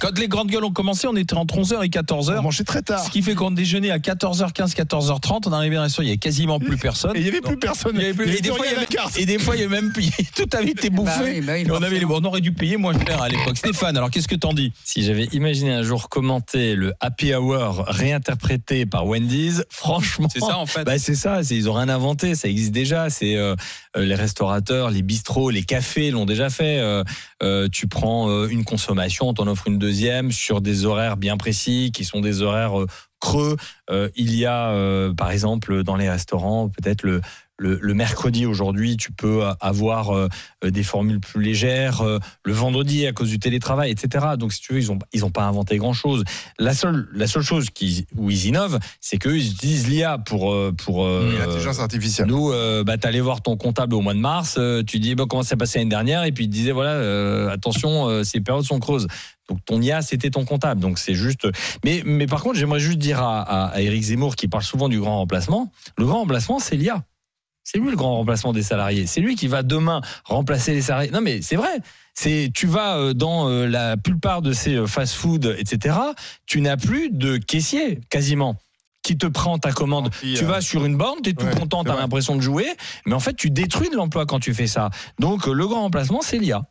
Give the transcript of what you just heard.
Quand les grandes gueules ont commencé, on était entre 11h et 14h. On mangeait très tard. Ce qui fait qu'on déjeunait à 14h15, 14h30. On arrivait dans le restaurant, il n'y avait quasiment plus personne. Et il n'y avait plus personne. Il y avait plus- Il y et, des fois, il y avait, la carte. et des fois, il y avait même tout avait été bouffé. Bah oui, bah oui, on, avait, les- on aurait dû payer moins cher à l'époque. Stéphane, alors qu'est-ce que t'en dis? Si j'avais imaginé un jour commenter le Happy Hour réinterprété par Wendy's, franchement. C'est ça en fait. Bah c'est ça, ils ont rien inventé, ça existe déjà. C'est euh, euh, les restaurateurs, les bistrots, les cafés l'ont déjà fait. Euh, euh, tu prends euh, une consommation, on t'en offre une deuxième sur des horaires bien précis, qui sont des horaires euh, creux. Euh, il y a, euh, par exemple, dans les restaurants, peut-être le le, le mercredi aujourd'hui, tu peux avoir euh, des formules plus légères. euh, le vendredi, à cause du télétravail, etc. Donc, si tu veux, ils ont ils ont pas inventé grand chose. La seule la seule chose qui où ils innovent, c'est qu'eux ils utilisent l'IA pour pour euh, L'intelligence artificielle. nous, bah, t'allais voir ton comptable au mois de mars, tu dis bah, comment ça s'est passé l'année dernière, et puis il te disait voilà, attention, ces périodes sont creuses. Donc ton IA, c'était ton comptable. Donc c'est juste. Mais, mais par contre, j'aimerais juste dire à, à, à Éric Zemmour qui parle souvent du grand remplacement, le grand remplacement, c'est l'IA. C'est lui le grand remplacement des salariés. C'est lui qui va demain remplacer les salariés. Non mais c'est vrai. C'est tu vas euh, dans euh, la plupart de ces euh, fast-food, etc. Tu n'as plus de caissier quasiment qui te prend ta commande. Tu euh, vas sur une borne, tu es tout ouais, content, tu as l'impression de jouer, mais en fait, tu détruis de l'emploi quand tu fais ça. Donc, le grand remplacement, c'est l'IA.